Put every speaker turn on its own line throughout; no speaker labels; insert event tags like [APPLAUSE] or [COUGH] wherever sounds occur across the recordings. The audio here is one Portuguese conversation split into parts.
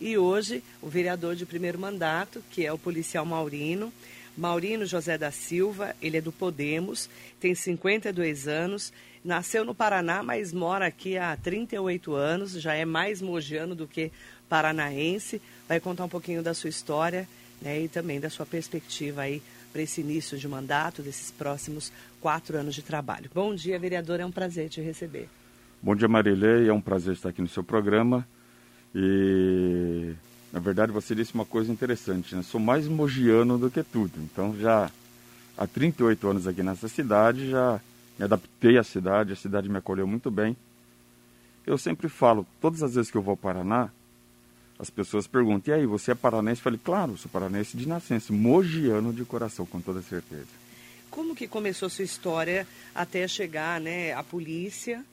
E hoje, o vereador de primeiro mandato, que é o policial Maurino, Maurino José da Silva, ele é do Podemos, tem 52 anos, nasceu no Paraná, mas mora aqui há 38 anos, já é mais mogiano do que paranaense. Vai contar um pouquinho da sua história né, e também da sua perspectiva aí para esse início de mandato, desses próximos quatro anos de trabalho. Bom dia, vereador, é um prazer te receber.
Bom dia, Marilei, é um prazer estar aqui no seu programa. E na verdade, você disse uma coisa interessante, né? Sou mais mogiano do que tudo. Então, já há 38 anos aqui nessa cidade, já me adaptei à cidade, a cidade me acolheu muito bem. Eu sempre falo, todas as vezes que eu vou ao Paraná, as pessoas perguntam, e aí, você é paranense? Eu falei, claro, sou paranense de nascença, mogiano de coração, com toda certeza.
Como que começou a sua história até chegar né, à polícia?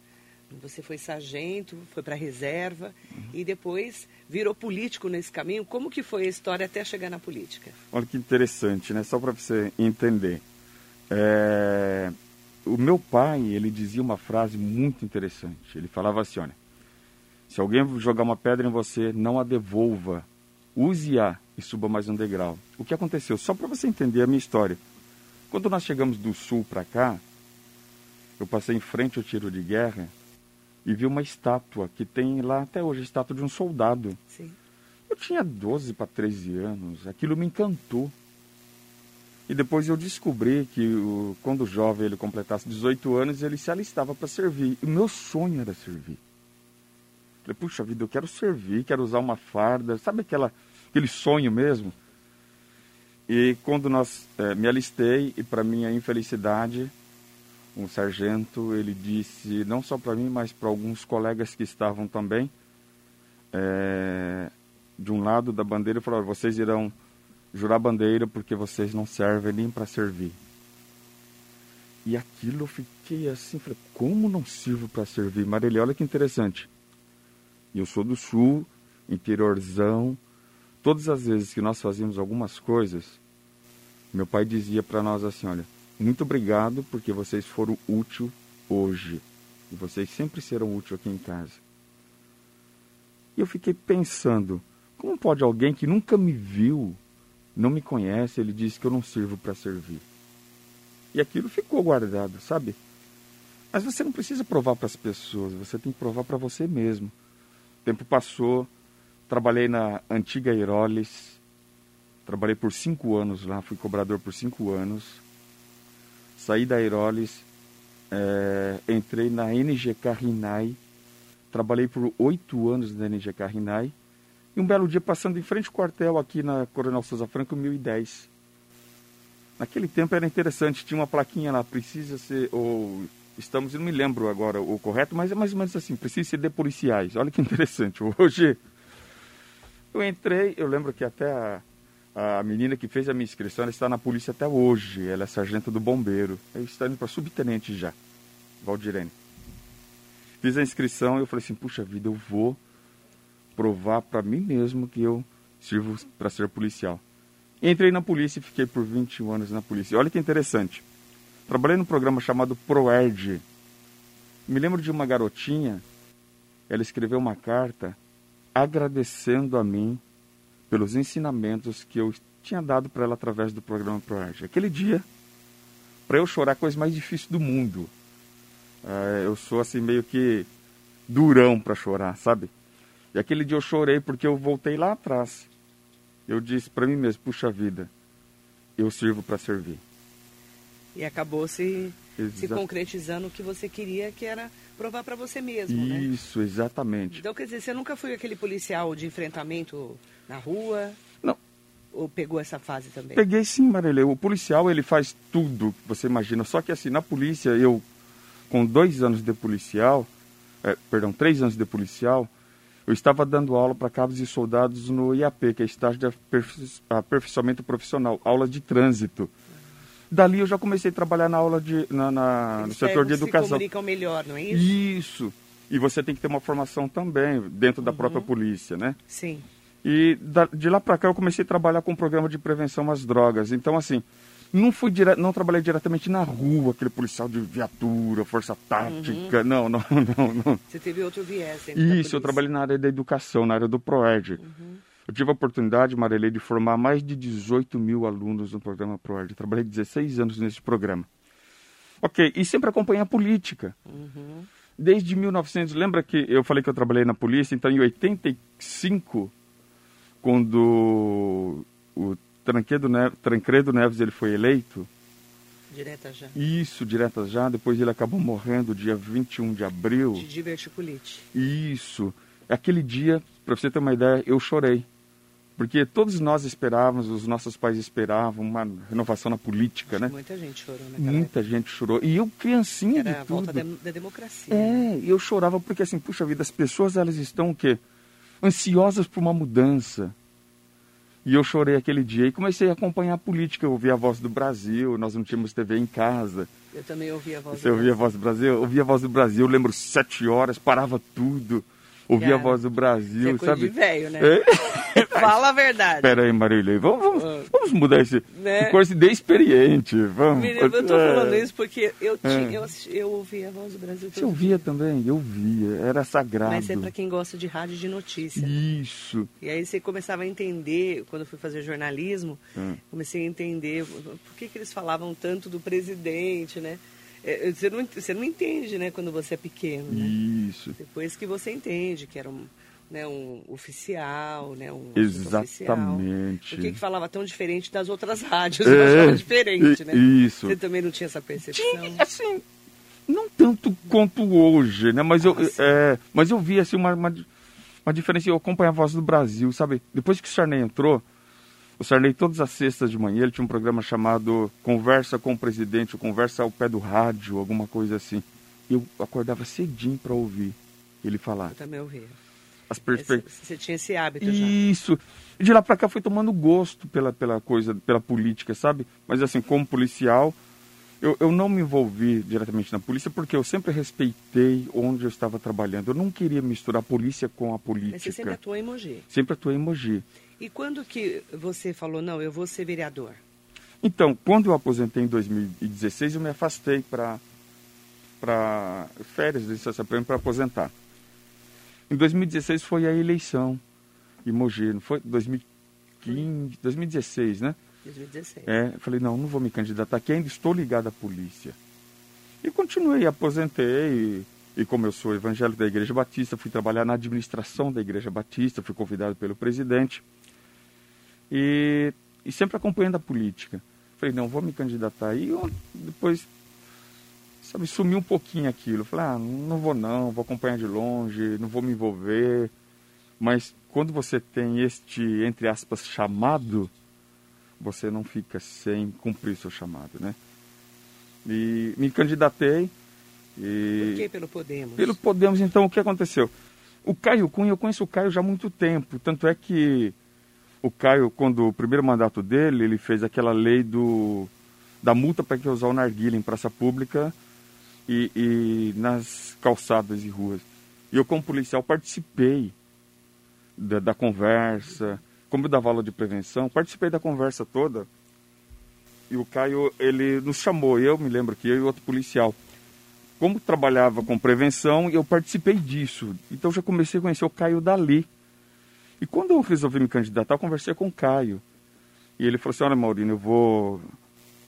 Você foi sargento, foi para a reserva uhum. e depois virou político nesse caminho. Como que foi a história até chegar na política?
Olha que interessante, né? Só para você entender. É... O meu pai, ele dizia uma frase muito interessante. Ele falava assim, olha, se alguém jogar uma pedra em você, não a devolva. Use-a e suba mais um degrau. O que aconteceu? Só para você entender a minha história. Quando nós chegamos do sul para cá, eu passei em frente ao tiro de guerra e vi uma estátua que tem lá até hoje, a estátua de um soldado.
Sim.
Eu tinha 12 para 13 anos, aquilo me encantou. E depois eu descobri que o, quando o jovem ele completasse 18 anos, ele se alistava para servir. E o meu sonho era servir. Falei, puxa vida, eu quero servir, quero usar uma farda, sabe aquela, aquele sonho mesmo? E quando nós é, me alistei, e para minha infelicidade, um sargento, ele disse, não só para mim, mas para alguns colegas que estavam também, é, de um lado da bandeira, falou, vocês irão jurar bandeira porque vocês não servem nem para servir. E aquilo eu fiquei assim, falei, como não sirvo para servir? Marília, olha que interessante. Eu sou do sul, interiorzão. Todas as vezes que nós fazíamos algumas coisas, meu pai dizia para nós assim, olha, muito obrigado porque vocês foram útil hoje. E vocês sempre serão úteis aqui em casa. E eu fiquei pensando, como pode alguém que nunca me viu, não me conhece, ele diz que eu não sirvo para servir? E aquilo ficou guardado, sabe? Mas você não precisa provar para as pessoas, você tem que provar para você mesmo. O tempo passou, trabalhei na antiga Aerolis, trabalhei por cinco anos lá, fui cobrador por cinco anos saí da Aerolis, é, entrei na NGK Rinai, trabalhei por oito anos na NGK Rinai, e um belo dia passando em frente ao quartel aqui na Coronel Souza Franco, 1010. Naquele tempo era interessante, tinha uma plaquinha lá, precisa ser, ou estamos, eu não me lembro agora o correto, mas é mais ou menos assim, precisa ser de policiais. Olha que [LAUGHS] interessante. Hoje eu entrei, eu lembro que até a, a menina que fez a minha inscrição, ela está na polícia até hoje. Ela é sargento do bombeiro. Eu está indo para subtenente já, Valdirene. Fiz a inscrição e eu falei assim, puxa vida, eu vou provar para mim mesmo que eu sirvo para ser policial. Entrei na polícia e fiquei por 21 anos na polícia. Olha que interessante. Trabalhei num programa chamado ProERD. Me lembro de uma garotinha, ela escreveu uma carta agradecendo a mim pelos ensinamentos que eu tinha dado para ela através do programa ProArte. Aquele dia, para eu chorar, a coisa mais difícil do mundo. Uh, eu sou assim meio que durão para chorar, sabe? E aquele dia eu chorei porque eu voltei lá atrás. Eu disse para mim mesmo, puxa vida, eu sirvo para servir.
E acabou se, se concretizando o que você queria, que era provar para você mesmo,
né? Isso,
né?
exatamente.
Então, quer dizer, você nunca foi aquele policial de enfrentamento na rua?
Não.
Ou pegou essa fase também?
Peguei sim, Marilê. O policial, ele faz tudo que você imagina. Só que assim, na polícia, eu, com dois anos de policial, é, perdão, três anos de policial, eu estava dando aula para cabos e soldados no IAP, que é estágio de aperfeiçoamento profissional, aula de trânsito. Dali eu já comecei a trabalhar na aula de, na, na no setor de educação. Se
comunicam melhor, não é isso?
Isso. E você tem que ter uma formação também dentro da uhum. própria polícia, né?
Sim.
E de lá para cá eu comecei a trabalhar com um programa de prevenção às drogas. Então, assim, não fui dire... não trabalhei diretamente na rua, aquele policial de viatura, força tática. Uhum. Não, não, [LAUGHS] não, não.
Você teve outro viés.
Isso, eu trabalhei na área da educação, na área do PROERD. Uhum. Eu tive a oportunidade, Marilei, de formar mais de 18 mil alunos no programa ProErd. Trabalhei 16 anos nesse programa. Ok, e sempre acompanhei a política. Uhum. Desde 1900, lembra que eu falei que eu trabalhei na polícia? Então, em 85, quando o Tranquedo Neves, Tancredo Neves ele foi eleito.
Direta já.
Isso, direta já. Depois ele acabou morrendo dia 21 de abril.
De diverticulite.
Isso. Aquele dia, para você ter uma ideia, eu chorei. Porque todos nós esperávamos, os nossos pais esperavam uma renovação na política, né?
Muita gente chorou, né?
Muita gente chorou. E eu, criancinha
Era
de
a
tudo.
volta da, da democracia.
É,
né?
eu chorava porque assim, puxa vida, as pessoas elas estão o quê? Ansiosas por uma mudança. E eu chorei aquele dia e comecei a acompanhar a política. Eu ouvia a voz do Brasil, nós não tínhamos TV em casa.
Eu também ouvi a voz
Você
do
ouvia a voz do Brasil? Eu ouvia a voz do Brasil, eu lembro sete horas, parava tudo. Ouvia a voz do Brasil,
Isso é coisa
sabe?
de velho, né?
É? [LAUGHS]
Fala a verdade.
Pera aí, Marília, vamos, vamos,
Ah.
vamos mudar esse.
Né?
Coisa de experiente. Vamos.
Menino, eu tô
É.
falando isso porque eu,
É.
tinha, eu, assisti, eu ouvi a voz do Brasil
Você ouvia também? Eu via, era sagrado.
Mas é pra quem gosta de rádio de notícia.
Isso.
E aí você começava a entender, quando eu fui fazer jornalismo,
Hum.
comecei a entender por que, que eles falavam tanto do presidente, né? É, Você não, você não entende, né, quando você é pequeno, né?
Isso.
Depois que você entende que era um, né, um oficial, né, um.
Exatamente.
Por que, que falava tão diferente das outras [LAUGHS] rádios?
É,
diferente, né?
isso.
Você também não tinha essa percepção?
Tinha, assim, não tanto quanto hoje, né? Mas eu,
Ah, sim.
é, mas eu vi assim uma, uma, uma diferença. Eu acompanho a Voz do Brasil, sabe? Depois que o Sarney entrou, o Sarney todas as sextas de manhã ele tinha um programa chamado Conversa com o Presidente, ou Conversa ao pé do rádio, alguma coisa assim. Eu acordava cedinho para ouvir ele falar.
Eu também ouvi.
As perspectivas.
Você tinha esse hábito já.
Isso. E de lá pra cá fui tomando gosto pela, pela coisa, pela política, sabe? Mas assim, como policial, eu, eu não me envolvi diretamente na polícia porque eu sempre respeitei onde eu estava trabalhando. Eu não queria misturar a polícia com a
Mas
política.
você sempre atuou em Mogi.
Sempre atuei em Mogi.
E quando que você falou, não, eu vou ser vereador?
Então, quando eu aposentei em 2016, eu me afastei para para férias de licença para aposentar. Em 2016 foi a eleição em Mogi, não foi? 2015, 2016, né?
2016.
É, falei, não, não vou me candidatar aqui, ainda estou ligado à polícia. E continuei, aposentei, e, e como eu sou evangélico da Igreja Batista, fui trabalhar na administração da Igreja Batista, fui convidado pelo presidente, e, e sempre acompanhando a política. Falei, não, vou me candidatar. E eu, depois, sabe, sumiu um pouquinho aquilo. Falei, ah, não vou não, vou acompanhar de longe, não vou me envolver. Mas quando você tem este, entre aspas, chamado, você não fica sem cumprir seu chamado, né? E me candidatei. E...
Por que pelo Podemos?
Pelo Podemos, então, o que aconteceu? O Caio Cunha, eu conheço o Caio já há muito tempo. Tanto é que o Caio, quando o primeiro mandato dele, ele fez aquela lei do, da multa para quem usar o narguilha em praça pública e, e nas calçadas e ruas. E eu, como policial, participei da, da conversa. Como eu dava aula de prevenção, participei da conversa toda. E o Caio, ele nos chamou, eu me lembro que eu e outro policial como trabalhava com prevenção, eu participei disso. Então já comecei a conhecer o Caio dali. E quando eu resolvi me candidatar, eu conversei com o Caio. E ele falou assim, olha Maurino, eu vou,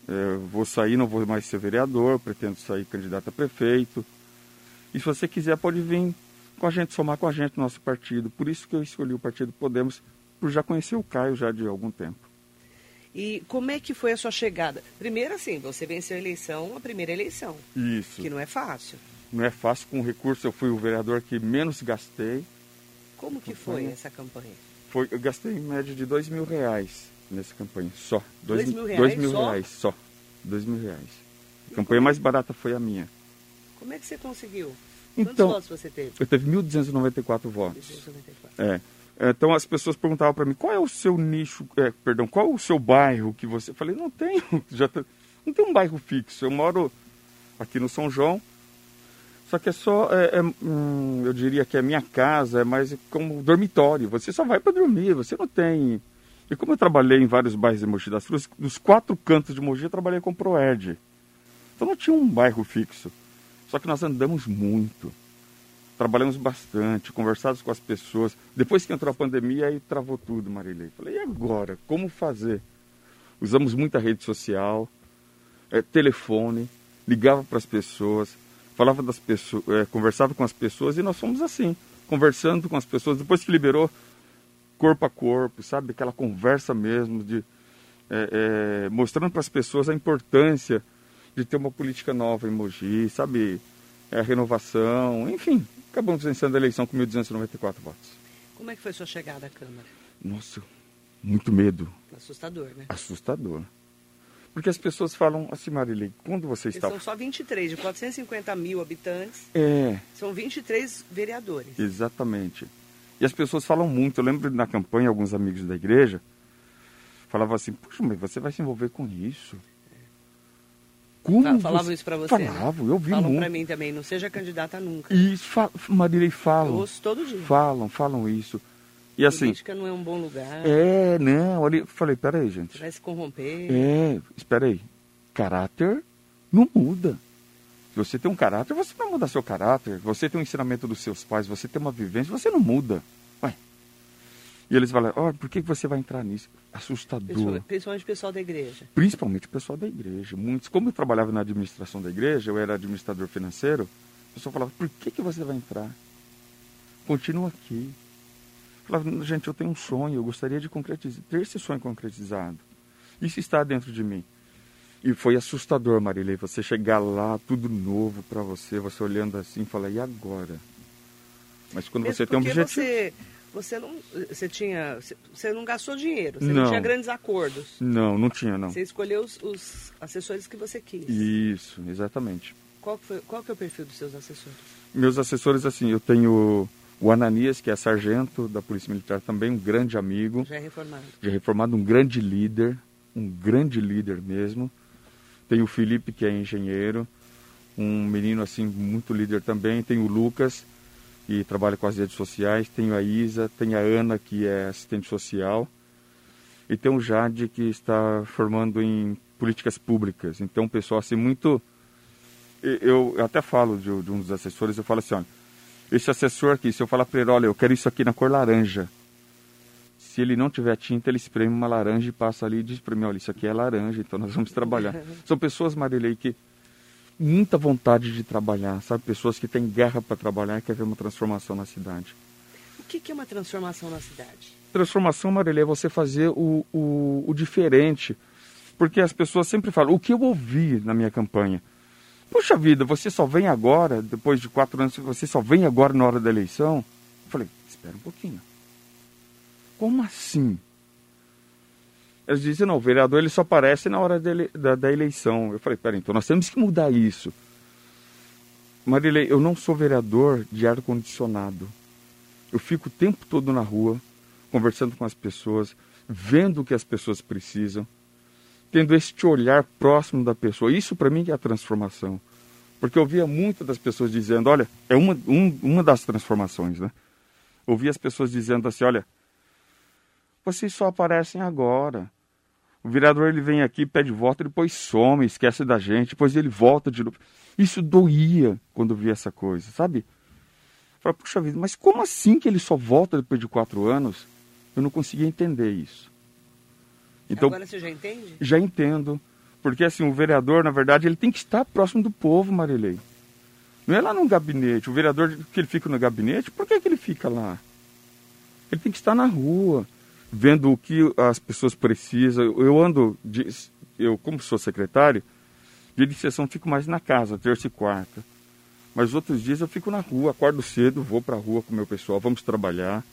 é, vou sair, não vou mais ser vereador, pretendo sair candidato a prefeito. E se você quiser, pode vir com a gente, somar com a gente no nosso partido. Por isso que eu escolhi o Partido Podemos, por já conhecer o Caio já de algum tempo.
E como é que foi a sua chegada? Primeiro, assim, você venceu a eleição, a primeira eleição,
Isso.
que não é fácil.
Não é fácil com recurso, eu fui o vereador que menos gastei.
Como que foi essa campanha?
Foi, eu gastei em média de dois mil reais nessa campanha, só.
Dois mil reais
dois mil
só?
reais, só. Dois mil reais. A campanha mais barata foi a minha.
Como é que você conseguiu?
Então-
Quantos votos você teve?
Eu teve 1.294 votos.
294.
É. Então as pessoas perguntavam para mim, qual é o seu nicho, é, perdão, qual é o seu bairro que você... Eu falei, não tenho, [LAUGHS] já tá- não tem um bairro fixo. Eu moro aqui no São João, só que é só, é, é, hum, eu diria que a minha casa é mais como dormitório. Você só vai para dormir, você não tem... E como eu trabalhei em vários bairros de Mogi das Cruzes, dos quatro cantos de Mogi eu trabalhei com Proerd. Então não tinha um bairro fixo. Só que nós andamos muito. trabalhamos bastante, conversamos com as pessoas. Depois que entrou a pandemia, aí travou tudo, Marilei. Falei, e agora? Como fazer? Usamos muita rede social, é, telefone, ligava para as pessoas, falava das pessoas, é, conversava com as pessoas e nós fomos assim, conversando com as pessoas. Depois que liberou, corpo a corpo, sabe? Aquela conversa mesmo, de é, é mostrando para as pessoas a importância de ter uma política nova em Mogi, sabe? É, a renovação, enfim. Acabamos vencendo a eleição com 1.294 votos.
Como é que foi sua chegada à Câmara?
Nossa, muito medo.
Assustador, né?
Assustador. Porque as pessoas falam assim, Marilei, quando você está...
São só 23, de 450 mil habitantes,
é.
são 23 vereadores.
Exatamente. E as pessoas falam muito. Eu lembro na campanha, alguns amigos da igreja falavam assim, puxa, mas você vai se envolver com isso?
Como Falavam isso para você?
Falavam, né? eu vi
falam
muito.
para mim também, não seja candidata nunca.
Isso, fa Marilei, falam. Eu
ouço todo dia.
Falam, falam isso. E assim.
Política não é um bom lugar.
É, não. Eu falei, peraí, gente.
Você vai se corromper.
É, espera aí. Caráter não muda. Você tem um caráter, você não muda seu caráter. Você tem um ensinamento dos seus pais, você tem uma vivência, você não muda. Ué. E eles falam, ó, oh, por que você vai entrar nisso? Assustador.
Principalmente o pessoal da igreja.
Principalmente o pessoal da igreja. Muitos, como eu trabalhava na administração da igreja, eu era administrador financeiro, o pessoal falava, por que, que você vai entrar? Continua aqui. Falava, gente, eu tenho um sonho, eu gostaria de concretizar, ter esse sonho concretizado. Isso está dentro de mim. E foi assustador, Marilei, você chegar lá, tudo novo para você, você olhando assim e falar, e agora? Mas quando Mesmo você tem um objetivo...
Você, você não, você tinha, você não gastou dinheiro, você não. não tinha grandes acordos.
Não, não tinha, não.
Você escolheu os, os assessores que você quis.
Isso, exatamente.
Qual, foi, qual que é o perfil dos seus assessores?
Meus assessores, assim, eu tenho o Ananias, que é sargento da Polícia Militar também, um grande amigo.
Já é reformado.
Já é reformado, um grande líder, um grande líder mesmo. Tem o Felipe, que é engenheiro, um menino assim muito líder também. Tem o Lucas, que trabalha com as redes sociais. Tem a Isa, tem a Ana, que é assistente social. E tem o Jade, que está formando em políticas públicas. Então, o pessoal assim muito... Eu, até falo de um dos assessores, eu falo assim, olha, esse assessor aqui, se eu falar para ele, olha, eu quero isso aqui na cor laranja. Se ele não tiver tinta, ele espreme uma laranja e passa ali e diz para mim, olha, isso aqui é laranja, então nós vamos trabalhar. [LAUGHS] São pessoas, Marilei, que muita vontade de trabalhar, sabe? Pessoas que têm guerra para trabalhar e querem ver uma transformação na cidade.
O que, que é uma transformação na cidade?
Transformação, Marilei, é você fazer o, o, o diferente. Porque as pessoas sempre falam, o que eu ouvi na minha campanha? Puxa vida, você só vem agora, depois de quatro anos, você só vem agora na hora da eleição? Eu falei, espera um pouquinho. Como assim? Eles dizem, não, o vereador ele só aparece na hora dele, da, da eleição. Eu falei, pera, então nós temos que mudar isso. Marilei, eu não sou vereador de ar-condicionado. Eu fico o tempo todo na rua, conversando com as pessoas, vendo o que as pessoas precisam tendo este olhar próximo da pessoa. Isso para mim é a transformação. Porque eu via muitas das pessoas dizendo, olha, é uma, um, uma das transformações, né? Ouvi as pessoas dizendo assim, olha, vocês só aparecem agora. O vereador ele vem aqui, pede voto, depois some, esquece da gente, depois ele volta de novo. Isso doía quando eu vi essa coisa, sabe? Falei, puxa vida, mas como assim que ele só volta depois de quatro anos? Eu não conseguia entender isso.
Então, Agora você já entende?
Já entendo. Porque assim, o vereador, na verdade, ele tem que estar próximo do povo, Marilei. Não é lá no gabinete. O vereador que ele fica no gabinete, por que, que ele fica lá? Ele tem que estar na rua, vendo o que as pessoas precisam. Eu ando, de, eu como sou secretário, dia de sessão fico mais na casa, terça e quarta. Mas outros dias eu fico na rua, acordo cedo, vou para a rua com o meu pessoal, vamos trabalhar.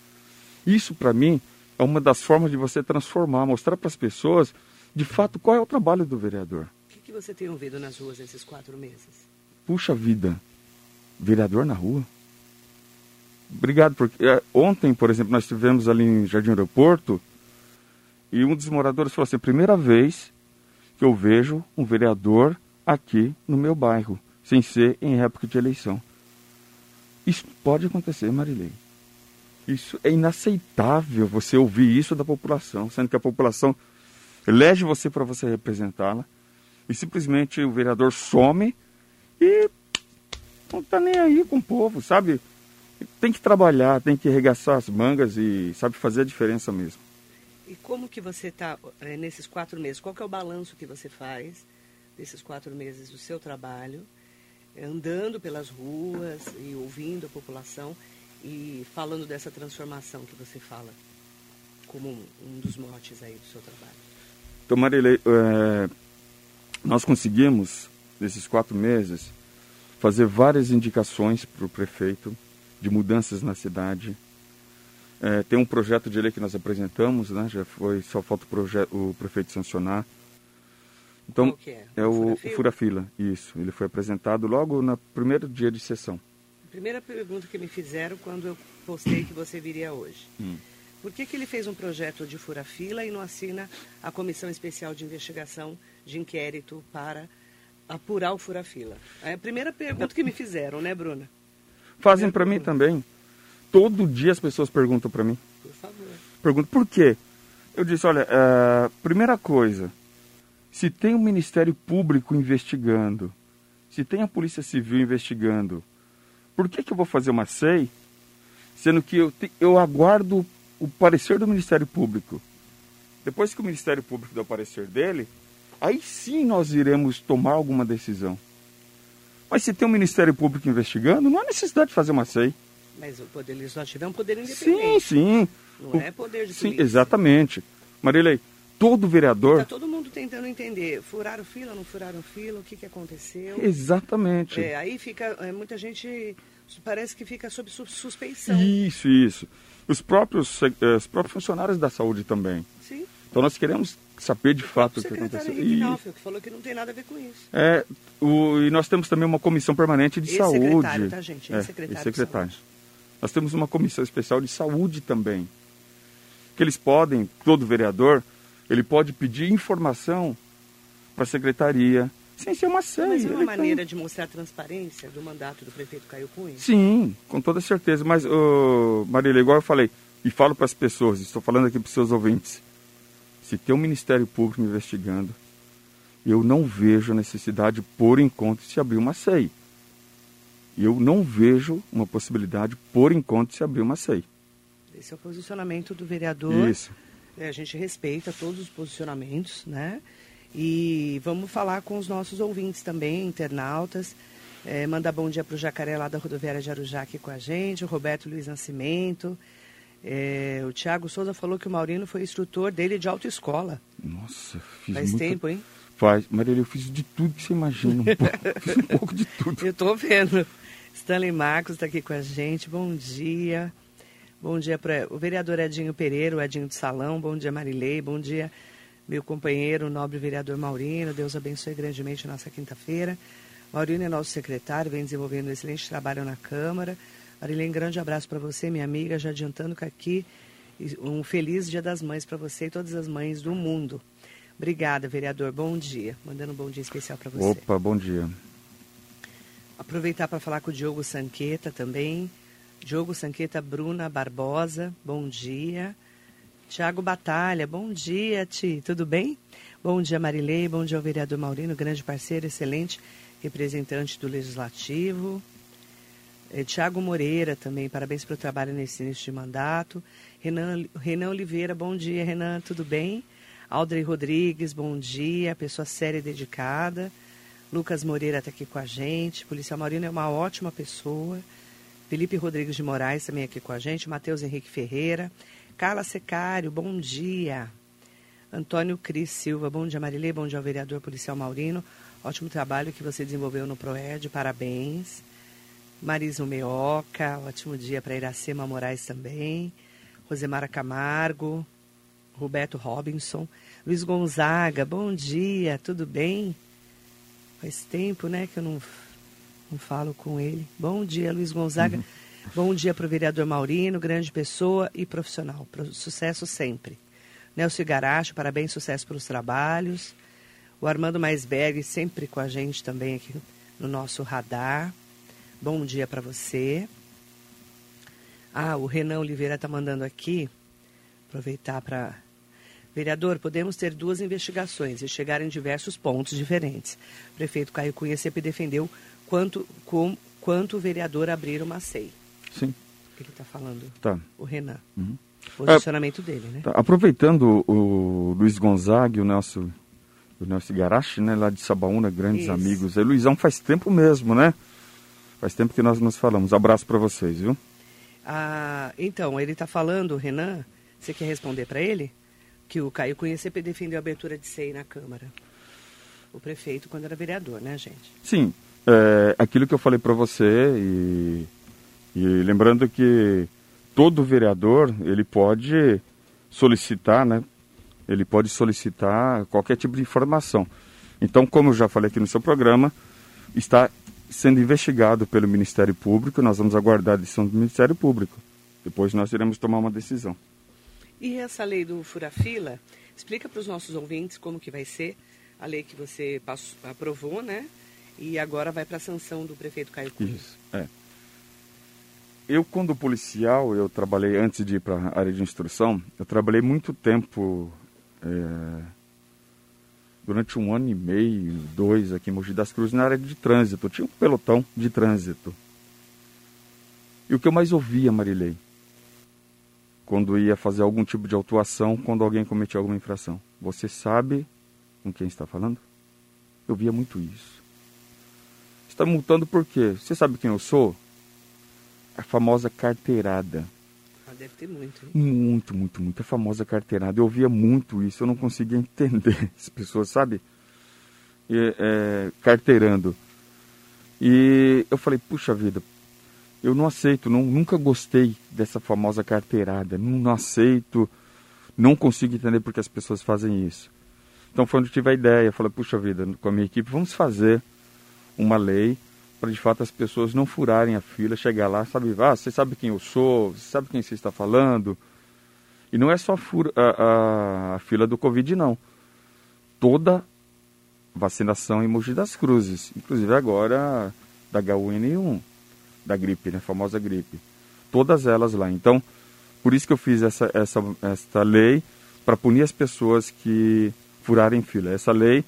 Isso para mim é uma das formas de você transformar, mostrar para as pessoas, de fato, qual é o trabalho do vereador.
O que, que você tem ouvido nas ruas nesses quatro meses?
Puxa vida, vereador na rua? Obrigado, porque é, ontem, por exemplo, nós estivemos ali em Jardim Aeroporto e um dos moradores falou assim, primeira vez que eu vejo um vereador aqui no meu bairro, sem ser em época de eleição. Isso pode acontecer, Marilei. Isso é inaceitável você ouvir isso da população, sendo que a população elege você para você representá-la e simplesmente o vereador some e não está nem aí com o povo, sabe? Tem que trabalhar, tem que arregaçar as mangas e sabe fazer a diferença mesmo.
E como que você está é, eh, nesses quatro meses? Qual que é o balanço que você faz desses quatro meses do seu trabalho, andando pelas ruas e ouvindo a população e falando dessa transformação que você fala como um, um dos motes aí do seu trabalho?
Então, Marilei, é, nós conseguimos, nesses quatro meses, fazer várias indicações para o prefeito de mudanças na cidade. É, tem um projeto de lei que nós apresentamos, né? Já foi, só falta o, projeto, o prefeito sancionar. Então,
é?
é? o, o Fura-Fila, isso. Ele foi apresentado logo no primeiro dia de sessão.
Primeira pergunta que me fizeram quando eu postei que você viria hoje.
Hum.
Por que, que ele fez um projeto de fura-fila e não assina a Comissão Especial de Investigação de Inquérito para apurar o fura-fila? É a primeira pergunta que me fizeram, né, Bruna?
Fazem para mim também. Todo dia as pessoas perguntam para mim. Perguntam por quê? Eu disse, olha, uh, primeira coisa, se tem o um Ministério Público investigando, se tem a Polícia Civil investigando, por que, que eu vou fazer uma SEI, sendo que eu, te, eu aguardo o parecer do Ministério Público? Depois que o Ministério Público dá o parecer dele, aí sim nós iremos tomar alguma decisão. Mas se tem um Ministério Público investigando, não há necessidade de fazer uma SEI.
Mas o Poder Legislativo é um poder independente.
Sim, sim.
Não o, é poder de
polícia. Sim, exatamente. Marilei, todo vereador...
Está todo mundo tentando entender, furaram fila, não furaram fila, o que, que aconteceu.
Exatamente.
É, aí fica, é, muita gente, parece que fica sob suspeição.
Isso, isso. Os próprios, eh, os próprios funcionários da saúde também.
Sim.
Então nós queremos saber de fato
o
que aconteceu.
Henrique Naufel, que falou que não tem nada a ver com isso.
É, o, e nós temos também uma comissão permanente de saúde.
Secretário, tá, gente?
É,
secretário.
secretário. Nós temos uma comissão especial de saúde também. Que eles podem, todo vereador, ele pode pedir informação para a secretaria, sem ser uma série.
Mas é uma maneira tem... de mostrar a transparência do mandato do prefeito Caio Cunha?
Sim, com toda certeza. Mas, uh, Marília, igual eu falei, e falo para as pessoas, estou falando aqui para os seus ouvintes, se tem um Ministério Público investigando, eu não vejo a necessidade, por enquanto, de se abrir uma SEI. Eu não vejo uma possibilidade, por enquanto, de se abrir uma SEI.
Esse é o posicionamento do vereador.
Isso.
É, a gente respeita todos os posicionamentos, né? E vamos falar com os nossos ouvintes também, internautas. É, mandar bom dia para o Jacaré lá da rodoviária de Arujá aqui com a gente, o Roberto Luiz Nascimento. É, o Tiago Souza falou que o Maurino foi instrutor dele de autoescola.
Nossa, fiz
Faz
muita...
tempo, hein?
Faz. Maria, eu fiz de tudo que você imagina. Um pouco, [LAUGHS] fiz um pouco de tudo.
Eu estou vendo. Stanley Marcos está aqui com a gente. Bom dia. Bom dia para o vereador Edinho Pereira, o Edinho do Salão. Bom dia, Marilei. Bom dia, meu companheiro, o nobre vereador Maurino. Deus abençoe grandemente nossa quinta-feira. Maurino é nosso secretário, vem desenvolvendo um excelente trabalho na Câmara. Marilene, grande abraço para você, minha amiga, já adiantando que aqui um feliz Dia das Mães para você e todas as mães do mundo. Obrigada, vereador. Bom dia. Mandando um bom dia especial para você.
Opa, bom dia.
Aproveitar para falar com o Diogo Sanqueta também. Diogo Sanqueta, Bruna Barbosa, bom dia. Tiago Batalha, bom dia, Ti. Tudo bem? Bom dia, Marilei. Bom dia ao vereador Maurino, grande parceiro, excelente representante do Legislativo. É, Tiago Moreira também, parabéns pelo trabalho nesse início de mandato. Renan, Renan Oliveira, bom dia, Renan, tudo bem? Aldrey Rodrigues, bom dia, pessoa séria e dedicada. Lucas Moreira está aqui com a gente. Policial Maurino é uma ótima pessoa. Felipe Rodrigues de Moraes também aqui com a gente. Matheus Henrique Ferreira. Carla Secário, bom dia. Antônio Cris Silva, bom dia Marilê, bom dia ao vereador policial Maurino. Ótimo trabalho que você desenvolveu no PROED, parabéns. Marisa Meoca, ótimo dia para Iracema Moraes também. Rosemara Camargo, Roberto Robinson, Luiz Gonzaga, bom dia, tudo bem? Faz tempo, né, que eu não, não falo com ele. Bom dia, Luiz Gonzaga. Uhum. Bom dia para o vereador Maurino, grande pessoa e profissional. Sucesso sempre. Nelson Garacho, parabéns, sucesso pelos trabalhos. O Armando Maisberg, sempre com a gente também aqui no nosso radar. Bom dia para você. Ah, o Renan Oliveira está mandando aqui, aproveitar para. Vereador, podemos ter duas investigações e chegar em diversos pontos diferentes. O prefeito Caio Cunha sempre defendeu quanto, com, quanto o vereador abrir uma SEI.
Sim.
ele está falando.
Tá.
O Renan.
Uhum.
Posicionamento é, dele, né?
Tá. Aproveitando o Luiz Gonzaga e o Nelson, o Nelson Garache, né, lá de Sabaúna, grandes Isso. amigos. E Luizão faz tempo mesmo, né? Faz tempo que nós nos falamos. Abraço para vocês, viu?
Ah, então, ele está falando, Renan, você quer responder para ele? Que o Caio Cunha sempre defendeu a abertura de SEI na Câmara. O prefeito, quando era vereador, né, gente?
Sim. É, aquilo que eu falei para você e, e lembrando que todo vereador ele pode solicitar, né? Ele pode solicitar qualquer tipo de informação. Então, como eu já falei aqui no seu programa, está sendo investigado pelo Ministério Público. Nós vamos aguardar a decisão do Ministério Público. Depois nós iremos tomar uma decisão.
E essa lei do fura-fila, explica para os nossos ouvintes como que vai ser a lei que você passou, aprovou, né? E agora vai para a sanção do prefeito Caio Cunha.
Isso, é. Eu, quando policial, eu trabalhei, antes de ir para a área de instrução, eu trabalhei muito tempo, é, durante um ano e meio, dois, aqui em Mogi das Cruzes, na área de trânsito. Tinha um pelotão de trânsito. E o que eu mais ouvia, Marilei, quando ia fazer algum tipo de autuação, quando alguém cometia alguma infração. Você sabe com quem está falando? Eu via muito isso. Está multando por quê? Você sabe quem eu sou? a famosa carteirada.
Deve ter muito. Hein?
Muito, muito, muito. A famosa carteirada. Eu ouvia muito isso, eu não conseguia entender [LAUGHS] as pessoas, sabe? E, é, carteirando. E eu falei, puxa vida, eu não aceito, não, nunca gostei dessa famosa carteirada. Não, não aceito, não consigo entender porque as pessoas fazem isso. Então foi onde eu tive a ideia, eu falei, puxa vida, com a minha equipe, vamos fazer uma lei para de fato as pessoas não furarem a fila, chegar lá, sabe, ah, você sabe quem eu sou, você sabe quem você está falando. E não é só fura, a, a, a, fila do Covid, não. Toda vacinação em Mogi das Cruzes, inclusive agora da H1N1, da gripe, né, famosa gripe. Todas elas lá. Então, por isso que eu fiz essa, essa, essa lei para punir as pessoas que furarem fila. Essa lei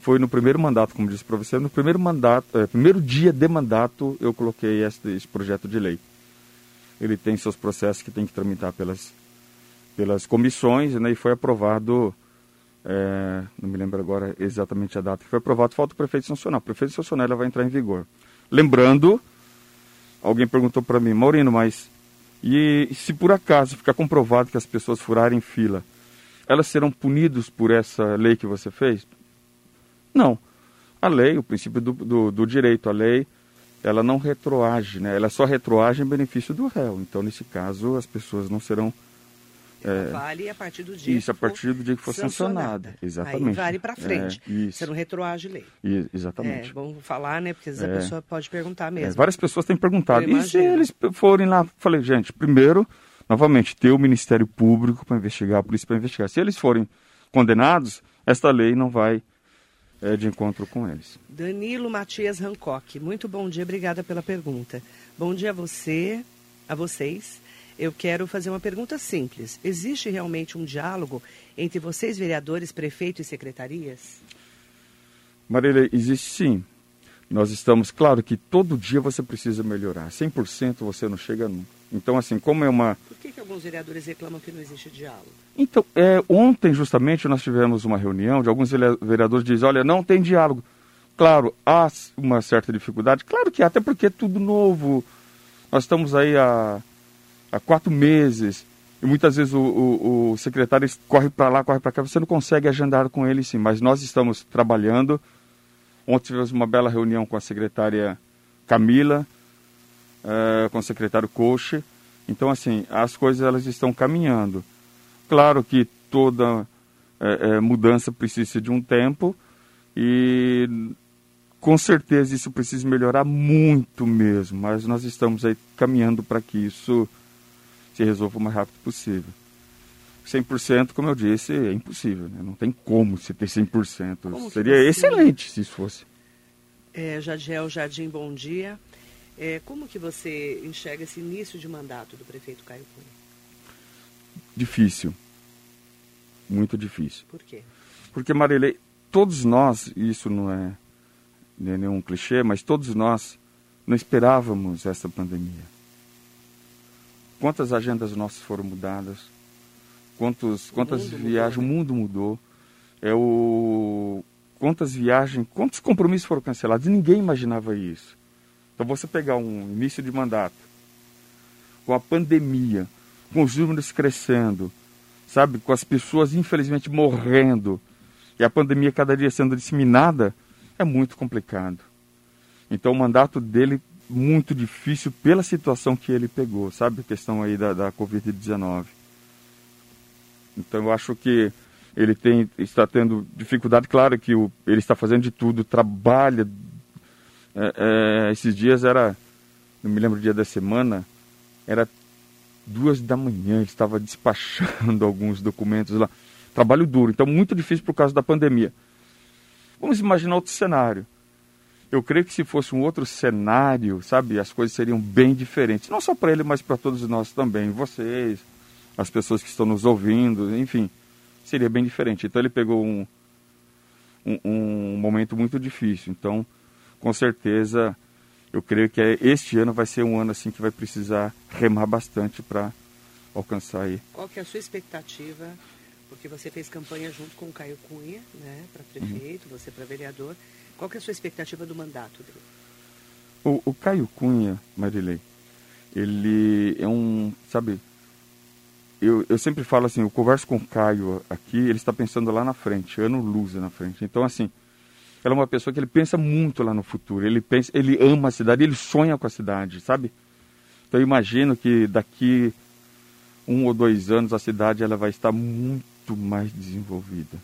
foi no primeiro mandato, como disse para você, no primeiro mandato, é, primeiro dia de mandato, eu coloquei esse, projeto de lei. Ele tem seus processos que tem que tramitar pelas, pelas comissões, né, e foi aprovado, é, não me lembro agora exatamente a data que foi aprovado, falta o prefeito sancionar. O prefeito sancionar ela vai entrar em vigor. Lembrando, alguém perguntou para mim, Maurino, mas e se por acaso ficar comprovado que as pessoas furarem fila, elas serão punidas por essa lei que você fez? Não. A lei, o princípio do, do, do direito, a lei, ela não retroage, né? Ela só retroage em benefício do réu. Então, nesse caso, as pessoas não serão
é, vale a partir do dia
isso a partir do dia que for sancionada, exatamente
aí vale para frente. É, isso. você não retroage lei.
Exatamente.
É, vamos falar né? Porque às vezes a é. pessoa pode perguntar mesmo.
É, várias pessoas têm perguntado. E se eles forem lá falei gente primeiro novamente ter o Ministério Público para investigar a polícia para investigar. Se eles forem condenados esta lei não vai é, de encontro com eles.
Danilo Matias Hancock, muito bom dia, obrigada pela pergunta. Bom dia a você, a vocês. Eu quero fazer uma pergunta simples. Existe realmente um diálogo entre vocês, vereadores, prefeito e secretarias?
Marília, existe sim. Nós estamos, claro que todo dia você precisa melhorar. 100% você não chega nunca. Então, assim, como é uma.
Por que, que alguns vereadores reclamam que não existe diálogo?
Então, é, ontem, justamente, nós tivemos uma reunião de alguns vereadores que dizem: olha, não tem diálogo. Claro, há uma certa dificuldade, claro que há, até porque é tudo novo. Nós estamos aí há, há quatro meses e muitas vezes o, o, o secretário corre para lá, corre para cá, você não consegue agendar com ele sim, mas nós estamos trabalhando. Ontem tivemos uma bela reunião com a secretária Camila, uh, com o secretário Coche. Então, assim, as coisas elas estão caminhando. Claro que toda é, mudança precisa de um tempo e com certeza isso precisa melhorar muito mesmo, mas nós estamos aí caminhando para que isso se resolva o mais rápido possível. 100%, como eu disse, é impossível, né? não tem como se ter 100%. Como Seria excelente se isso fosse.
É, Jadiel Jardim, bom dia. É, como que você enxerga esse início de mandato do prefeito Caio Cunha?
Difícil. Muito difícil.
Por quê?
Porque, Marilei, todos nós, isso não é, não é nenhum clichê, mas todos nós não esperávamos essa pandemia. quantas agendas nossas foram mudadas, quantos, quantas viagens, mudou, né? o mundo mudou. É o, quantas viagens, quantos compromissos foram cancelados. E ninguém imaginava isso. Então você pegar um início de mandato, com a pandemia, com os números crescendo, sabe, com as pessoas infelizmente morrendo e a pandemia cada dia sendo disseminada, é muito complicado. Então o mandato dele muito difícil pela situação que ele pegou, sabe, a questão aí da, da Covid-19. Então eu acho que ele tem, está tendo dificuldade, claro que o, ele está fazendo de tudo, trabalha. É, é, esses dias era, não me lembro o dia da semana, era duas da manhã, ele estava [LAUGHS] despachando alguns documentos lá. Trabalho duro, então muito difícil por causa da pandemia. Vamos imaginar outro cenário. Eu creio que se fosse um outro cenário, sabe, as coisas seriam bem diferentes. Não só para ele, mas para todos nós também. Vocês, as pessoas que estão nos ouvindo, enfim, seria bem diferente. Então ele pegou um, um, um momento muito difícil. Então, com certeza, eu creio que este ano vai ser um ano assim que vai precisar remar bastante para alcançar aí.
Qual que é a sua expectativa? Porque você fez campanha junto com o Caio Cunha, né, para prefeito, uhum. você para vereador. Qual que é a sua expectativa do mandato dele?
O, o Caio Cunha, Marilei, ele é um, sabe, eu, eu sempre falo assim, eu converso com o Caio aqui, ele está pensando lá na frente, ano luz na frente. Então, assim, ela é uma pessoa que ele pensa muito lá no futuro. Ele pensa, ele ama a cidade, ele sonha com a cidade, sabe? Então, eu imagino que daqui um ou dois anos a cidade ela vai estar muito mais desenvolvida,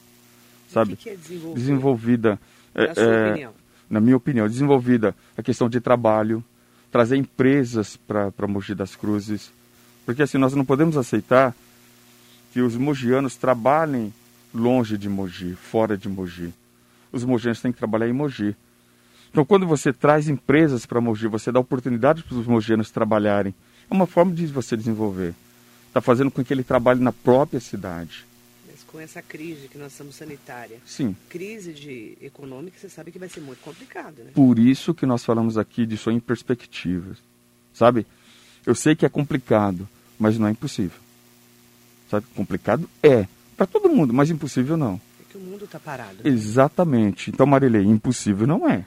sabe?
O que, que é desenvolvida?
Desenvolvida,
é, na sua é, opinião?
Na minha opinião, desenvolvida a questão de trabalho, trazer empresas para Mogi das Cruzes, porque assim, nós não podemos aceitar que os mogianos trabalhem longe de Mogi, fora de Mogi. Os mogianos têm que trabalhar em Mogi. Então, quando você traz empresas para Mogi, você dá oportunidade para os mogianos trabalharem. É uma forma de você desenvolver. Está fazendo com que ele trabalhe na própria cidade.
Mas com essa crise que nós estamos sanitária,
Sim.
crise de econômica, você sabe que vai ser muito complicado, né?
Por isso que nós falamos aqui de sonho em perspectivas. Sabe? Eu sei que é complicado, mas não é impossível. Sabe? Complicado é. Para todo mundo, mas impossível não.
É que o mundo está parado.
Né? Exatamente. Então, Marilei, impossível não é.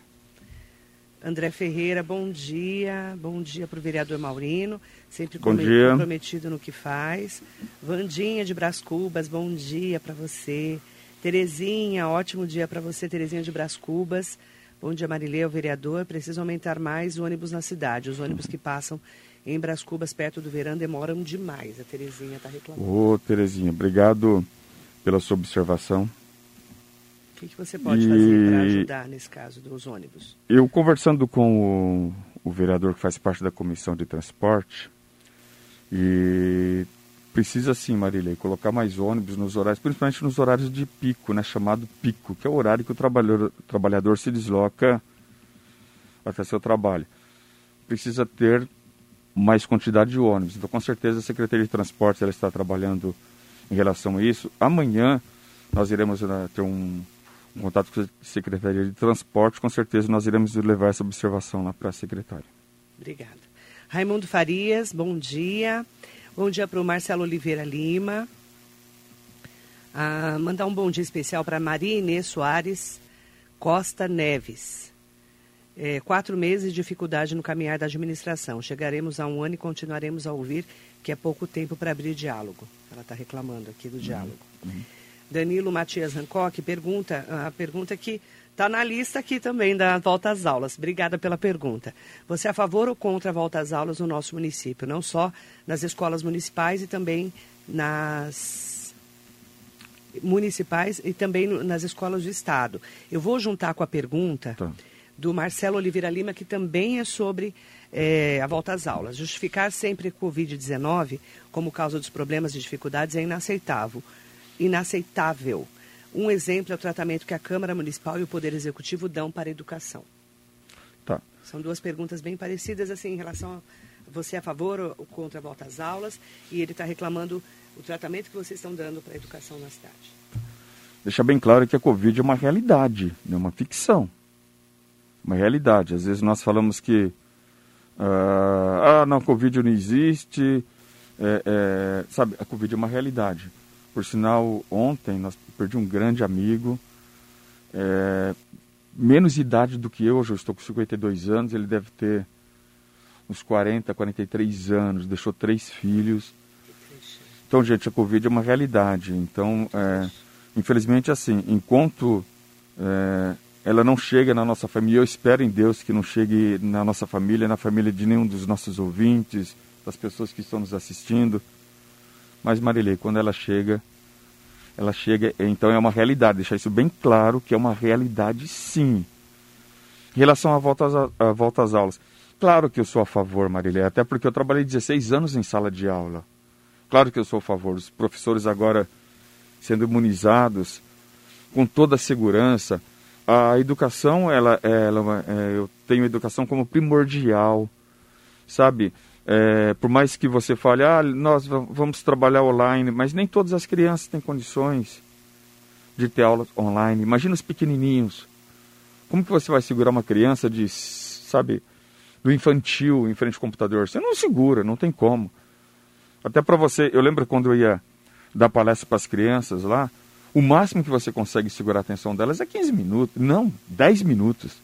André Ferreira, bom dia. Bom dia para o vereador Maurino, sempre bom dia. comprometido no que faz. Vandinha de Brás Cubas, bom dia para você. Terezinha, ótimo dia para você, Terezinha de Brás Cubas. Bom dia, Marilei, o vereador. Precisa aumentar mais o ônibus na cidade. Os ônibus que passam em Bras Cubas, perto do verão, demoram demais. A Terezinha está reclamando.
Ô, Terezinha, obrigado pela sua observação.
O que, que você pode e... fazer para ajudar nesse caso dos ônibus?
Eu conversando com o, o vereador que faz parte da comissão de transporte, e precisa sim, Marília, colocar mais ônibus nos horários, principalmente nos horários de pico, né, chamado pico, que é o horário que o trabalhador, o trabalhador se desloca até seu trabalho. Precisa ter mais quantidade de ônibus. Então, com certeza, a Secretaria de Transportes ela está trabalhando em relação a isso. Amanhã nós iremos uh, ter um, um, contato com a Secretaria de Transporte. Com certeza, nós iremos levar essa observação lá para a secretária.
Obrigada. Raimundo Farias, bom dia. Bom dia para o Marcelo Oliveira Lima. Ah, mandar um bom dia especial para Maria Inês Soares Costa Neves é, quatro meses de dificuldade no caminhar da administração. Chegaremos a um ano e continuaremos a ouvir que é pouco tempo para abrir diálogo. Ela está reclamando aqui do diálogo. Uhum. Danilo Matias Hancock pergunta, a pergunta que está na lista aqui também da volta às aulas. Obrigada pela pergunta. Você é a favor ou contra a volta às aulas no nosso município? Não só nas escolas municipais e também nas municipais e também nas escolas do estado. Eu vou juntar com a pergunta. Tá do Marcelo Oliveira Lima, que também é sobre é, a volta às aulas. Justificar sempre Covid-19 como causa dos problemas e dificuldades é inaceitável. Inaceitável. Um exemplo é o tratamento que a Câmara Municipal e o Poder Executivo dão para a educação.
Tá.
São duas perguntas bem parecidas, assim, em relação a você é a favor ou contra a volta às aulas, e ele está reclamando o tratamento que vocês estão dando para a educação na cidade.
Deixar bem claro que a Covid é uma realidade, não é uma ficção uma realidade. Às vezes nós falamos que uh, ah, não, Covid não existe, é, é, sabe, a Covid é uma realidade. Por sinal, ontem nós perdi um grande amigo, é, menos idade do que eu, hoje eu estou com 52 anos, ele deve ter uns 40, 43 anos, deixou três filhos. Então, gente, a Covid é uma realidade. Então, é, infelizmente, assim, enquanto é, ela não chega na nossa família, eu espero em Deus que não chegue na nossa família, na família de nenhum dos nossos ouvintes, das pessoas que estão nos assistindo. Mas, Marilei, quando ela chega, ela chega, então é uma realidade, deixar isso bem claro que é uma realidade sim. Em relação à volta às, à volta às aulas, claro que eu sou a favor, Marilé, até porque eu trabalhei 16 anos em sala de aula. Claro que eu sou a favor. Os professores agora sendo imunizados com toda a segurança. A educação, ela, ela é, eu tenho educação como primordial, sabe? É, por mais que você fale, ah, nós vamos trabalhar online, mas nem todas as crianças têm condições de ter aula online. Imagina os pequenininhos. Como que você vai segurar uma criança de, sabe, do infantil em frente ao computador? Você não segura, não tem como. Até para você, eu lembro quando eu ia dar palestra para as crianças lá, o máximo que você consegue segurar a atenção delas é 15 minutos, não, 10 minutos.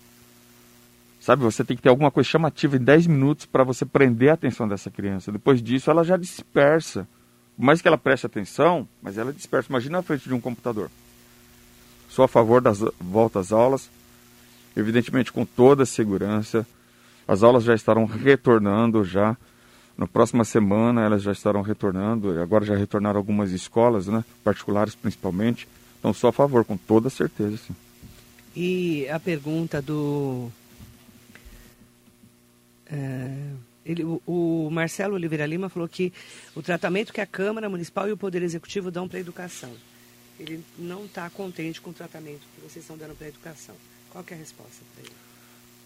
Sabe, você tem que ter alguma coisa chamativa em 10 minutos para você prender a atenção dessa criança. Depois disso, ela já dispersa. Por mais que ela preste atenção, mas ela dispersa. Imagina na frente de um computador. Sou a favor das voltas às aulas, evidentemente com toda a segurança. As aulas já estarão retornando já. Na próxima semana elas já estarão retornando. Agora já retornaram algumas escolas, né? particulares principalmente. Então sou a favor, com toda certeza, sim.
E a pergunta do é, ele, o, o, Marcelo Oliveira Lima falou que o tratamento que a Câmara Municipal e o Poder Executivo dão para a educação. Ele não está contente com o tratamento que vocês estão dando para a educação. Qual é a resposta para
ele?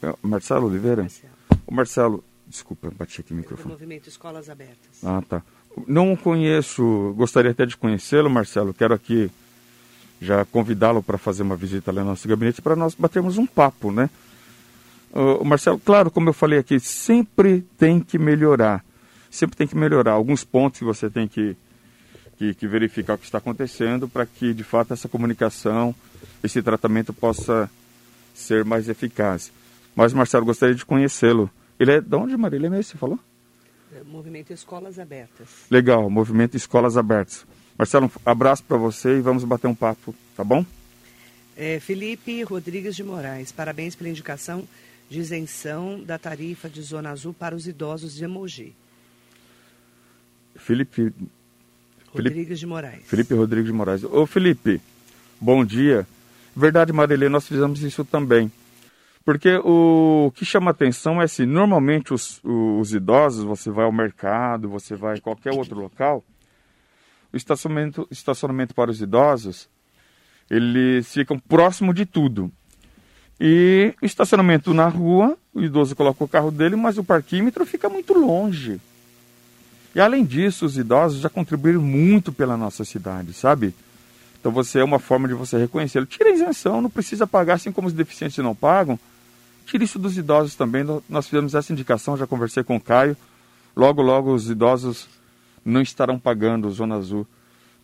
É, Marcelo Oliveira? Marcelo. O Marcelo, desculpa, bati aqui o microfone.
Do movimento Escolas Abertas.
Ah, tá. Não conheço, gostaria até de conhecê-lo, Marcelo. Quero aqui já convidá-lo para fazer uma visita lá no nosso gabinete para nós batermos um papo, né? Uh, Marcelo, claro, como eu falei aqui, sempre tem que melhorar. Sempre tem que melhorar. Alguns pontos que você tem que, que, que verificar o que está acontecendo para que, de fato, essa comunicação, esse tratamento possa ser mais eficaz. Mas, Marcelo, gostaria de conhecê-lo. Ele é de onde, Marília, mesmo, você falou?
É, movimento Escolas Abertas.
Legal, Movimento Escolas Abertas. Marcelo, um abraço para você e vamos bater um papo, tá bom?
É, Felipe Rodrigues de Moraes, parabéns pela indicação de isenção da tarifa de Zona Azul para os idosos de Emoji.
Felipe
Rodrigues Felipe, de Moraes.
Felipe Rodrigues de Moraes. Ô Felipe, bom dia. Verdade, Marilê, nós fizemos isso também. Porque o que chama atenção é assim, normalmente os, os idosos, você vai ao mercado, você vai a qualquer outro local, o estacionamento, estacionamento para os idosos, eles ficam próximo de tudo. E estacionamento na rua, o idoso coloca o carro dele, mas o parquímetro fica muito longe. E além disso, os idosos já contribuíram muito pela nossa cidade, sabe? Então você é uma forma de você reconhecê-lo. Tira a isenção, não precisa pagar, assim como os deficientes não pagam. Isso dos idosos também. Nós fizemos essa indicação, já conversei com o Caio. Logo, logo os idosos não estarão pagando Zona Azul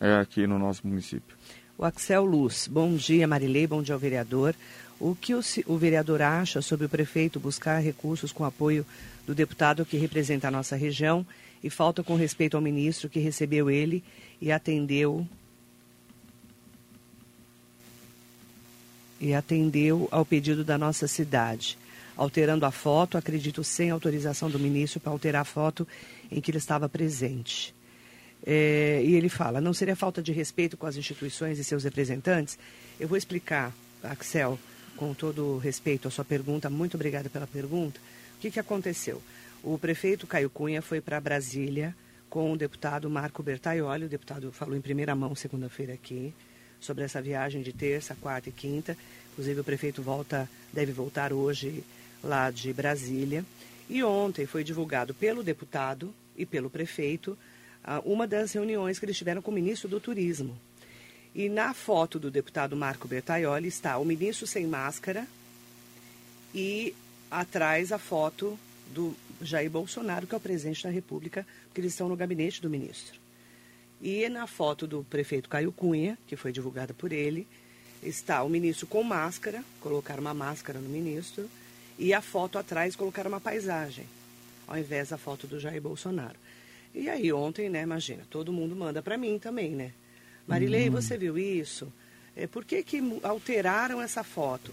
é, aqui no nosso município.
O Axel Luz, bom dia Marilei, bom dia ao vereador. O que o, o vereador acha sobre o prefeito buscar recursos com apoio do deputado que representa a nossa região e falta com respeito ao ministro que recebeu ele e atendeu e atendeu ao pedido da nossa cidade, alterando a foto, acredito sem autorização do ministro para alterar a foto em que ele estava presente. É, e ele fala, não seria falta de respeito com as instituições e seus representantes? Eu vou explicar, Axel, com todo respeito à sua pergunta, muito obrigada pela pergunta. O que, que aconteceu? O prefeito Caio Cunha foi para Brasília com o deputado Marco Bertaioli, o deputado falou em primeira mão segunda-feira aqui, sobre essa viagem de terça, quarta e quinta. Inclusive o prefeito volta, deve voltar hoje lá de Brasília. E ontem foi divulgado pelo deputado e pelo prefeito ah, uma das reuniões que eles tiveram com o ministro do Turismo, e na foto do deputado Marco Bertaioli está o ministro sem máscara e atrás a foto do Jair Bolsonaro, que é o presidente da República, porque eles estão no gabinete do ministro. E na foto do prefeito Caio Cunha, que foi divulgada por ele, está o ministro com máscara, colocaram uma máscara no ministro, e a foto atrás colocaram uma paisagem, ao invés da foto do Jair Bolsonaro. E aí ontem, né, imagina, todo mundo manda para mim também, né? Marilei, uhum. você viu isso? É, por que, que alteraram essa foto?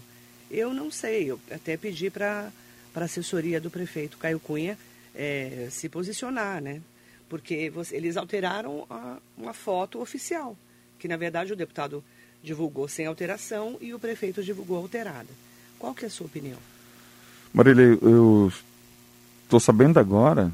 Eu não sei, eu até pedi para a assessoria do prefeito Caio Cunha é, se posicionar, né? Porque você, eles alteraram a, uma foto oficial, que na verdade o deputado divulgou sem alteração e o prefeito divulgou alterada. Qual que é a sua opinião?
Marília, eu estou sabendo agora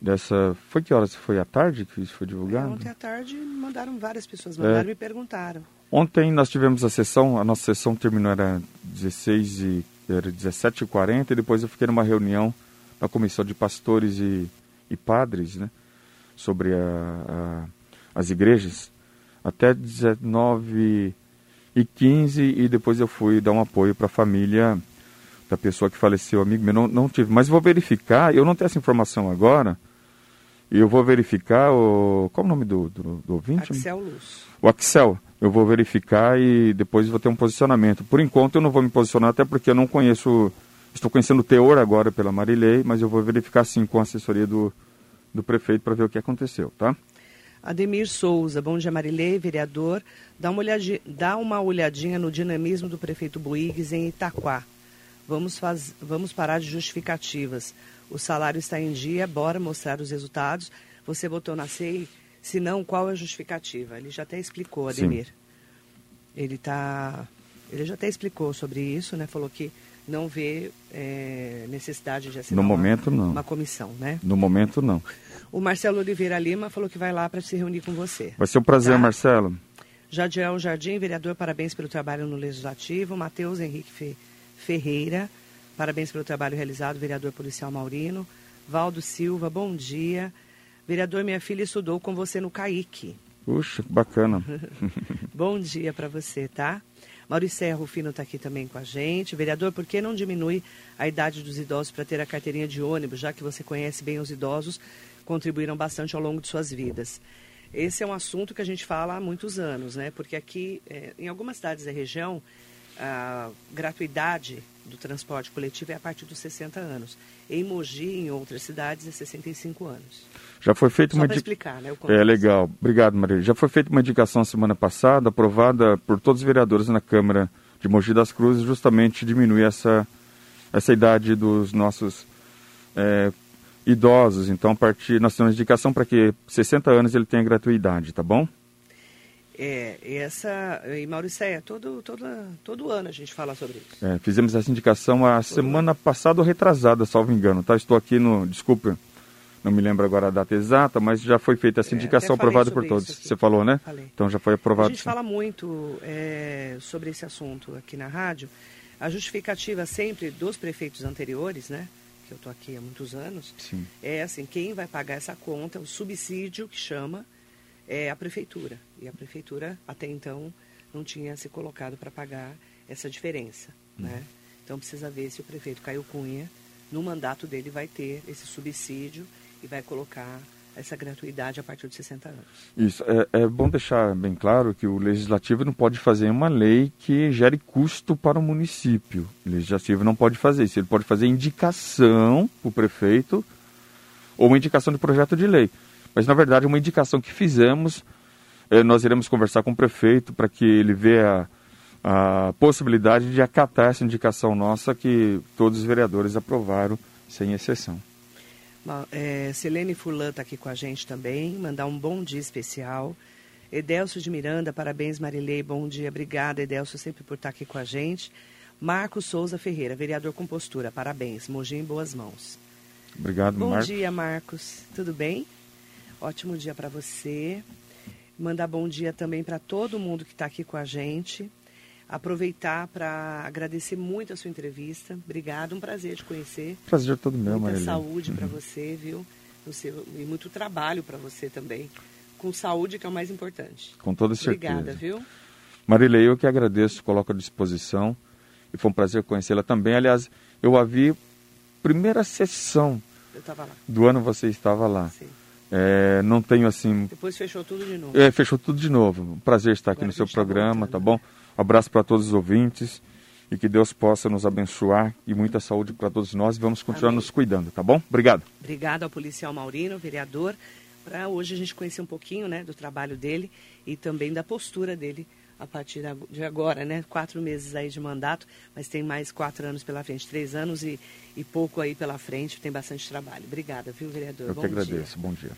dessa. Foi que horas? Foi à tarde que isso foi divulgado?
É, ontem à tarde mandaram várias pessoas, mandaram é. e me perguntaram.
Ontem nós tivemos a sessão, a nossa sessão terminou era 16 e era 17h40 e depois eu fiquei numa reunião na comissão de pastores e, e padres, né? Sobre a, a, as igrejas até 19 e 15 e depois eu fui dar um apoio para a família da pessoa que faleceu, amigo meu, não, não tive, mas vou verificar, eu não tenho essa informação agora, e eu vou verificar o, qual é o nome do, do, do ouvinte?
Axel Luz.
O Axel, eu vou verificar e depois vou ter um posicionamento. Por enquanto eu não vou me posicionar, até porque eu não conheço, estou conhecendo o teor agora pela Marilei, mas eu vou verificar sim com a assessoria do, do prefeito para ver o que aconteceu, tá?
Ademir Souza, bom dia Marilei, vereador. Dá uma, olhadinha, dá uma olhadinha no dinamismo do prefeito Boigues em Itaquá. Vamos, faz, vamos parar de justificativas. O salário está em dia, bora mostrar os resultados. Você botou na CEI, se não, qual é a justificativa? Ele já até explicou, Ademir. Sim. Ele tá, ele já até explicou sobre isso, né? Falou que não vê é, necessidade de assinar
no momento,
uma,
não.
uma comissão, né?
No momento, não.
O Marcelo Oliveira Lima falou que vai lá para se reunir com você.
Vai ser um prazer, tá? Marcelo.
Jadiel Jardim, vereador, parabéns pelo trabalho no Legislativo. Matheus Henrique Ferreira, parabéns pelo trabalho realizado, vereador policial Maurino. Valdo Silva, bom dia. Vereador, minha filha estudou com você no CAIC.
Puxa, bacana. [LAUGHS]
bom dia para você, tá? Maurício Rufino está aqui também com a gente. Vereador, por que não diminui a idade dos idosos para ter a carteirinha de ônibus, já que você conhece bem os idosos? contribuíram bastante ao longo de suas vidas. Esse é um assunto que a gente fala há muitos anos, né? Porque aqui, é, em algumas cidades da região, a gratuidade do transporte coletivo é a partir dos 60 anos. Em Mogi, em outras cidades, é 65 anos.
Já foi feita uma
explicar, né?
é legal. Obrigado, Maria. Já foi feita uma indicação semana passada, aprovada por todos os vereadores na Câmara de Mogi das Cruzes, justamente diminuir essa essa idade dos nossos é, idosos. Então, a partir, nós temos indicação para que 60 anos ele tenha gratuidade, tá bom?
É, essa, e Mauricéia, todo, todo, todo ano a gente fala sobre isso.
É, fizemos essa indicação a semana passada ou retrasada, salvo engano, tá? Estou aqui no, desculpa, não me lembro agora a data exata, mas já foi feita essa é, indicação é, aprovada por todos. Você falou, né?
Falei.
Então já foi aprovado. A
gente sim. fala muito é, sobre esse assunto aqui na rádio. A justificativa sempre dos prefeitos anteriores, né? que eu estou aqui há muitos anos,
Sim.
é assim, quem vai pagar essa conta, o subsídio que chama, é a prefeitura. E a prefeitura, até então, não tinha se colocado para pagar essa diferença. Uhum. Né? Então precisa ver se o prefeito Caio Cunha, no mandato dele, vai ter esse subsídio e vai colocar essa gratuidade a partir de 60 anos.
Isso. É, é, bom deixar bem claro que o legislativo não pode fazer uma lei que gere custo para o município. O legislativo não pode fazer isso. Ele pode fazer indicação para o prefeito ou uma indicação de projeto de lei. Mas, na verdade, uma indicação que fizemos, é, nós iremos conversar com o prefeito para que ele veja a, possibilidade de acatar essa indicação nossa que todos os vereadores aprovaram, sem exceção.
É, Selene Furlan está aqui com a gente também, mandar um bom dia especial. Edelcio de Miranda, parabéns Marilei, bom dia, obrigada Edelcio sempre por estar tá aqui com a gente. Marcos Souza Ferreira, vereador com postura, parabéns, Mogi em boas mãos.
Obrigado,
Bom
Marcos.
dia, Marcos, tudo bem? Ótimo dia para você. Mandar bom dia também para todo mundo que está aqui com a gente aproveitar para agradecer muito a sua entrevista. Obrigado, um prazer te conhecer.
Prazer todo meu,
Muita
Marília.
saúde uhum. para você, viu? Você, e muito trabalho para você também. Com saúde, que é o mais importante.
Com toda certeza.
Obrigada, viu?
Marília, eu que agradeço, coloco à disposição. E foi um prazer conhecê-la também. Aliás, eu a vi primeira sessão. Do ano você estava lá.
Sim.
É, não tenho assim.
Depois fechou tudo de novo.
É, fechou tudo de novo. Prazer estar aqui
Agora
no seu
tá
programa,
voltando.
tá bom? Abraço para todos os ouvintes e que Deus possa nos abençoar e muita saúde para todos nós. Vamos continuar
Amém.
nos cuidando, tá bom? Obrigado.
Obrigado ao policial Maurino, vereador, para hoje a gente conhecer um pouquinho né, do trabalho dele e também da postura dele a partir de agora, né? Quatro meses aí de mandato, mas tem mais quatro anos pela frente, três anos e, e pouco aí pela frente, tem bastante trabalho. Obrigada, viu, vereador?
Eu
Bom
que
dia.
agradeço. Bom dia.